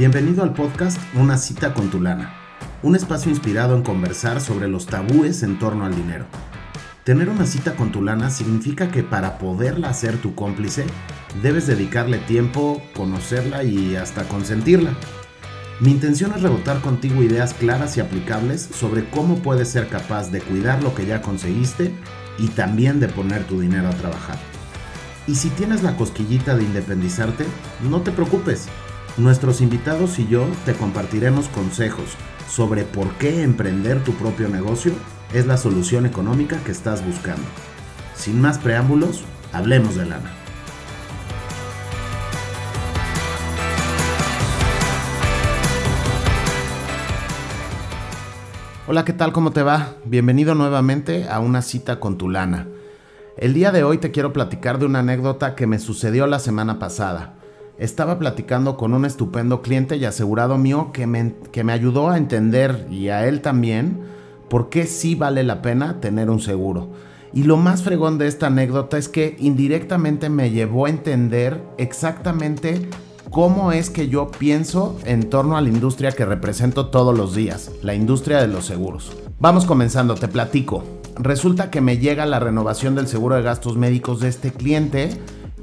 Bienvenido al podcast Una cita con tu lana, un espacio inspirado en conversar sobre los tabúes en torno al dinero. Tener una cita con tu lana significa que para poderla hacer tu cómplice, debes dedicarle tiempo, conocerla y hasta consentirla. Mi intención es rebotar contigo ideas claras y aplicables sobre cómo puedes ser capaz de cuidar lo que ya conseguiste y también de poner tu dinero a trabajar. Y si tienes la cosquillita de independizarte, no te preocupes. Nuestros invitados y yo te compartiremos consejos sobre por qué emprender tu propio negocio es la solución económica que estás buscando. Sin más preámbulos, hablemos de lana. Hola, ¿qué tal? ¿Cómo te va? Bienvenido nuevamente a una cita con tu lana. El día de hoy te quiero platicar de una anécdota que me sucedió la semana pasada. Estaba platicando con un estupendo cliente y asegurado mío que me, que me ayudó a entender, y a él también, por qué sí vale la pena tener un seguro. Y lo más fregón de esta anécdota es que indirectamente me llevó a entender exactamente cómo es que yo pienso en torno a la industria que represento todos los días, la industria de los seguros. Vamos comenzando, te platico resulta que me llega la renovación del seguro de gastos médicos de este cliente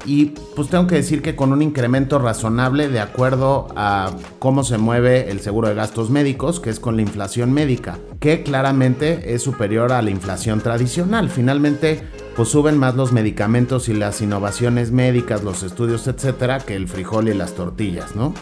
y pues tengo que decir que con un incremento razonable de acuerdo a cómo se mueve el seguro de gastos médicos, que es con la inflación médica, que claramente es superior a la inflación tradicional. Finalmente, pues suben más los medicamentos y las innovaciones médicas, los estudios, etcétera, que el frijol y las tortillas, ¿no?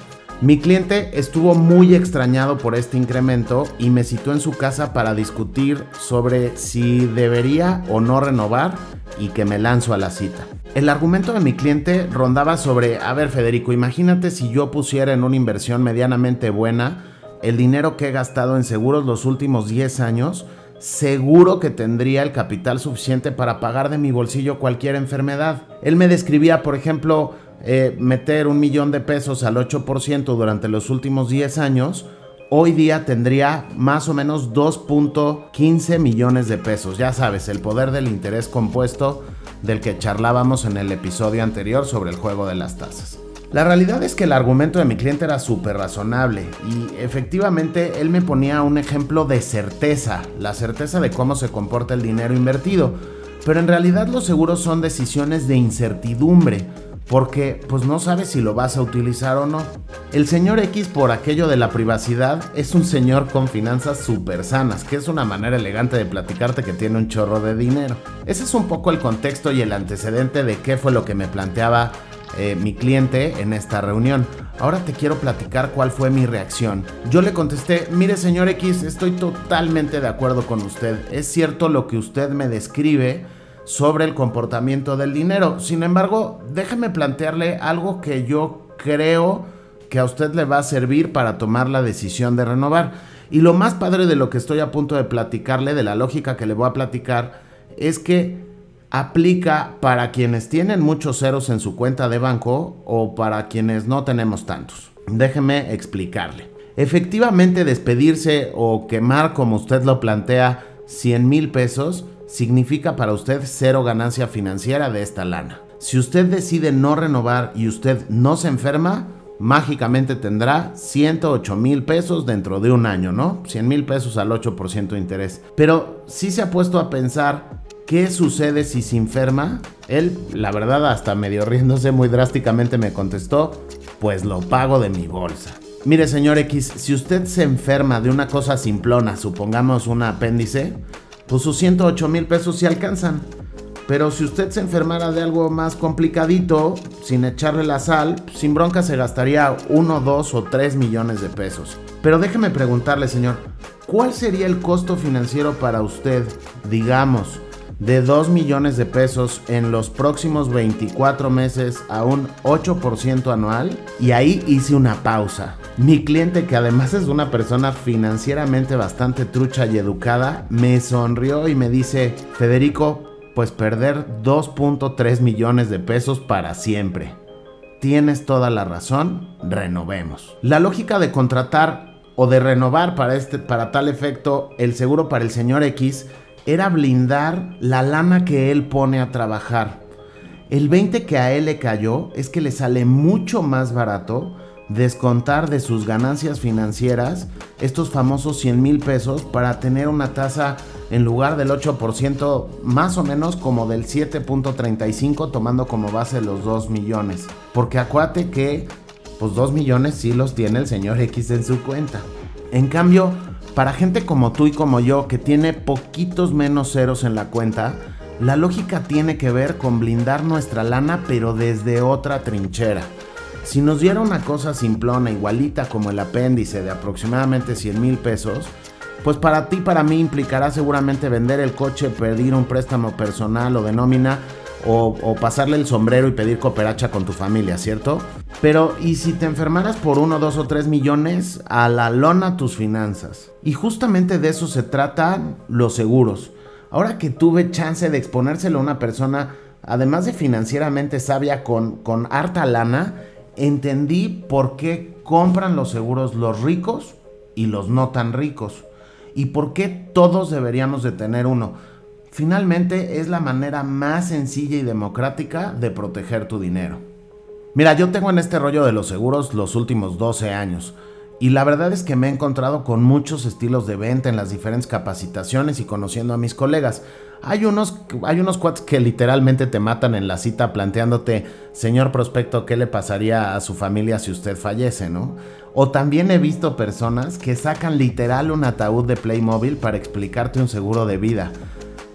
Mi cliente estuvo muy extrañado por este incremento y me citó en su casa para discutir sobre si debería o no renovar y que me lanzo a la cita. El argumento de mi cliente rondaba sobre, a ver Federico, imagínate si yo pusiera en una inversión medianamente buena el dinero que he gastado en seguros los últimos 10 años, seguro que tendría el capital suficiente para pagar de mi bolsillo cualquier enfermedad. Él me describía, por ejemplo, eh, meter un millón de pesos al 8% durante los últimos 10 años, hoy día tendría más o menos 2.15 millones de pesos. Ya sabes, el poder del interés compuesto del que charlábamos en el episodio anterior sobre el juego de las tasas. La realidad es que el argumento de mi cliente era súper razonable y efectivamente él me ponía un ejemplo de certeza, la certeza de cómo se comporta el dinero invertido. Pero en realidad los seguros son decisiones de incertidumbre porque pues no sabes si lo vas a utilizar o no. El señor X por aquello de la privacidad es un señor con finanzas súper sanas, que es una manera elegante de platicarte que tiene un chorro de dinero. Ese es un poco el contexto y el antecedente de qué fue lo que me planteaba eh, mi cliente en esta reunión. Ahora te quiero platicar cuál fue mi reacción. Yo le contesté, mire señor X, estoy totalmente de acuerdo con usted. Es cierto lo que usted me describe sobre el comportamiento del dinero. Sin embargo, déjeme plantearle algo que yo creo que a usted le va a servir para tomar la decisión de renovar. Y lo más padre de lo que estoy a punto de platicarle, de la lógica que le voy a platicar, es que aplica para quienes tienen muchos ceros en su cuenta de banco o para quienes no tenemos tantos. Déjeme explicarle. Efectivamente, despedirse o quemar, como usted lo plantea, 100 mil pesos, significa para usted cero ganancia financiera de esta lana. Si usted decide no renovar y usted no se enferma, mágicamente tendrá 108 mil pesos dentro de un año, ¿no? 100 mil pesos al 8% de interés. Pero si se ha puesto a pensar qué sucede si se enferma. Él, la verdad, hasta medio riéndose muy drásticamente me contestó, pues lo pago de mi bolsa. Mire, señor X, si usted se enferma de una cosa simplona, supongamos un apéndice, pues sus 108 mil pesos se alcanzan. Pero si usted se enfermara de algo más complicadito, sin echarle la sal, sin bronca se gastaría 1, 2 o 3 millones de pesos. Pero déjeme preguntarle, señor, ¿cuál sería el costo financiero para usted, digamos, de 2 millones de pesos en los próximos 24 meses a un 8% anual? Y ahí hice una pausa. Mi cliente, que además es una persona financieramente bastante trucha y educada, me sonrió y me dice, Federico, pues perder 2.3 millones de pesos para siempre. Tienes toda la razón, renovemos. La lógica de contratar o de renovar para, este, para tal efecto el seguro para el señor X era blindar la lana que él pone a trabajar. El 20 que a él le cayó es que le sale mucho más barato descontar de sus ganancias financieras estos famosos 100 mil pesos para tener una tasa en lugar del 8% más o menos como del 7.35 tomando como base los 2 millones. Porque acuate que pues 2 millones sí los tiene el señor X en su cuenta. En cambio, para gente como tú y como yo que tiene poquitos menos ceros en la cuenta, la lógica tiene que ver con blindar nuestra lana pero desde otra trinchera. Si nos diera una cosa simplona, igualita como el apéndice de aproximadamente 100 mil pesos, pues para ti, para mí implicará seguramente vender el coche, pedir un préstamo personal o de nómina o, pasarle el sombrero y pedir cooperacha con tu familia, ¿cierto? Pero, ¿y si te enfermaras por uno, dos o tres millones? A la lona tus finanzas. Y justamente de eso se tratan los seguros. Ahora que tuve chance de exponérselo a una persona, además de financieramente sabia con, con harta lana, entendí por qué compran los seguros los ricos y los no tan ricos. Y por qué todos deberíamos de tener uno. Finalmente es la manera más sencilla y democrática de proteger tu dinero. Mira, yo tengo en este rollo de los seguros los últimos 12 años. Y la verdad es que me he encontrado con muchos estilos de venta en las diferentes capacitaciones y conociendo a mis colegas. Hay unos, hay unos que literalmente te matan en la cita planteándote, señor prospecto, ¿qué le pasaría a su familia si usted fallece, no? O también he visto personas que sacan literal un ataúd de Playmobil para explicarte un seguro de vida.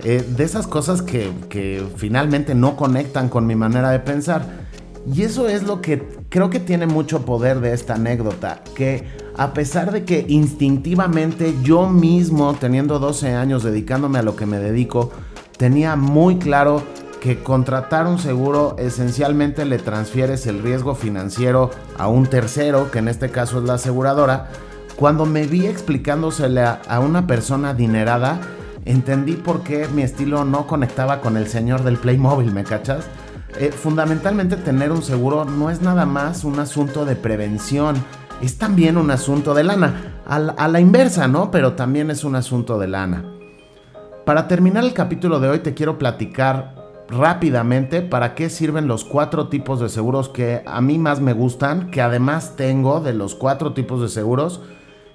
Eh, de esas cosas que, que finalmente no conectan con mi manera de pensar. Y eso es lo que creo que tiene mucho poder de esta anécdota, que a pesar de que instintivamente yo mismo, teniendo 12 años dedicándome a lo que me dedico, tenía muy claro que contratar un seguro esencialmente le transfieres el riesgo financiero a un tercero, que en este caso es la aseguradora, cuando me vi explicándosele a, una persona adinerada, entendí por qué mi estilo no conectaba con el señor del Playmobil, ¿me cachas? Eh, fundamentalmente tener un seguro no es nada más un asunto de prevención, es también un asunto de lana. A la, inversa, ¿no? Pero también es un asunto de lana. Para terminar el capítulo de hoy te quiero platicar rápidamente para qué sirven los cuatro tipos de seguros que a mí más me gustan, que además tengo de los cuatro tipos de seguros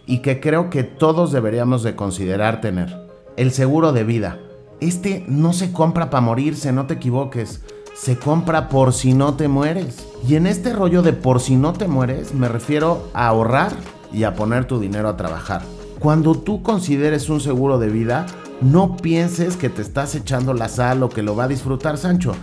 y que creo que todos deberíamos de considerar tener. El seguro de vida. Este no se compra para morirse, no te equivoques se compra por si no te mueres. Y en este rollo de por si no te mueres, me refiero a ahorrar y a poner tu dinero a trabajar. Cuando tú consideres un seguro de vida, no pienses que te estás echando la sal o que lo va a disfrutar Sancho.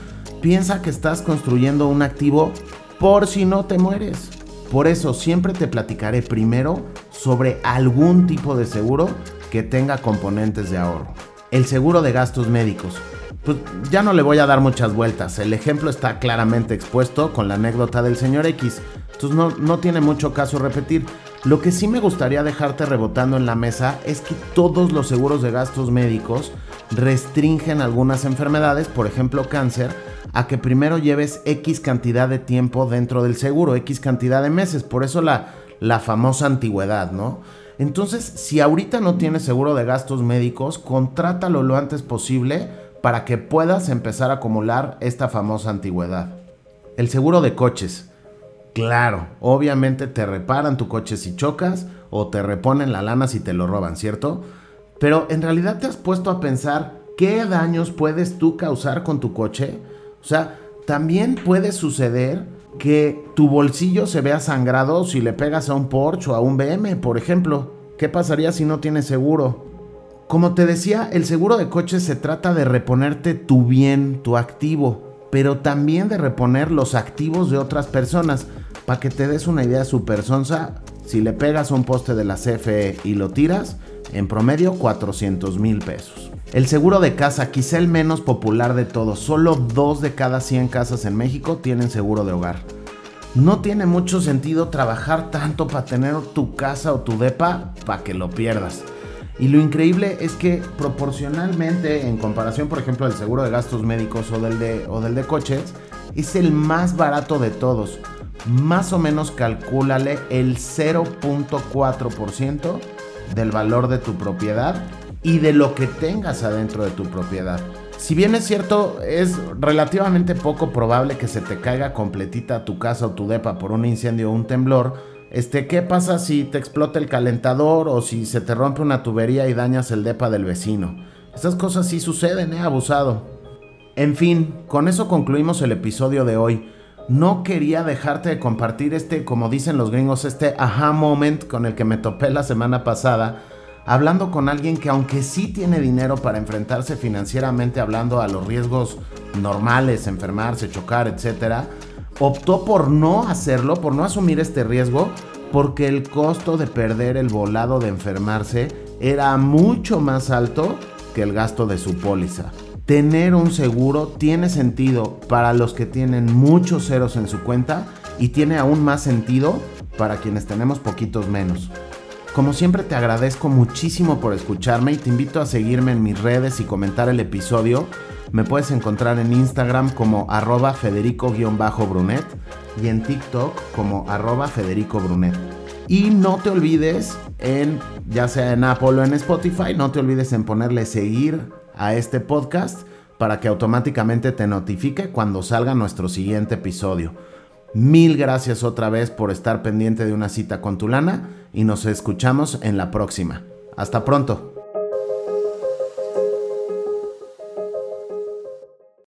Piensa que estás construyendo un activo por si no te mueres. Por eso siempre te platicaré primero sobre algún tipo de seguro que tenga componentes de ahorro. El seguro de gastos médicos pues ya no le voy a dar muchas vueltas. El ejemplo está claramente expuesto con la anécdota del señor X. Entonces no, no tiene mucho caso repetir. Lo que sí me gustaría dejarte rebotando en la mesa es que todos los seguros de gastos médicos restringen algunas enfermedades, por ejemplo cáncer, a que primero lleves X cantidad de tiempo dentro del seguro, X cantidad de meses. Por eso la, la famosa antigüedad, ¿no? Entonces, si ahorita no tienes seguro de gastos médicos, contrátalo lo antes posible para que puedas empezar a acumular esta famosa antigüedad. El seguro de coches. Claro, obviamente te reparan tu coche si chocas o te reponen la lana si te lo roban, ¿cierto? Pero en realidad te has puesto a pensar qué daños puedes tú causar con tu coche. O sea, también puede suceder que tu bolsillo se vea sangrado si le pegas a un Porsche o a un BM, por ejemplo. ¿Qué pasaría si no tienes seguro? Como te decía, el seguro de coche se trata de reponerte tu bien, tu activo, pero también de reponer los activos de otras personas. Para que te des una idea super sonsa, si le pegas un poste de la CFE y lo tiras, en promedio 400 mil pesos. El seguro de casa, quizá el menos popular de todos, solo 2 de cada 100 casas en México tienen seguro de hogar. No tiene mucho sentido trabajar tanto para tener tu casa o tu depa para que lo pierdas. Y lo increíble es que proporcionalmente, en comparación, por ejemplo, del seguro de gastos médicos o del de, o del de coches, es el más barato de todos. Más o menos calcúlale el 0.4% del valor de tu propiedad y de lo que tengas adentro de tu propiedad. Si bien es cierto, es relativamente poco probable que se te caiga completita tu casa o tu depa por un incendio o un temblor, este, ¿qué pasa si te explota el calentador o si se te rompe una tubería y dañas el depa del vecino? Estas cosas sí suceden, ¿eh? Abusado. En fin, con eso concluimos el episodio de hoy. No quería dejarte de compartir este, como dicen los gringos, este aha moment con el que me topé la semana pasada, hablando con alguien que aunque sí tiene dinero para enfrentarse financieramente hablando a los riesgos normales, enfermarse, chocar, etc., optó por no hacerlo, por no asumir este riesgo, porque el costo de perder el volado de enfermarse era mucho más alto que el gasto de su póliza tener un seguro tiene sentido para los que tienen muchos ceros en su cuenta y tiene aún más sentido para quienes tenemos poquitos menos. Como siempre te agradezco muchísimo por escucharme y te invito a seguirme en mis redes y comentar el episodio. Me puedes encontrar en Instagram como arroba federico-brunet y en TikTok como arroba federico brunet. Y no te olvides en, ya sea en Apple o en Spotify, no te olvides en ponerle seguir a este podcast para que automáticamente te notifique cuando salga nuestro siguiente episodio. Mil gracias otra vez por estar pendiente de una cita con tu lana y nos escuchamos en la próxima. Hasta pronto.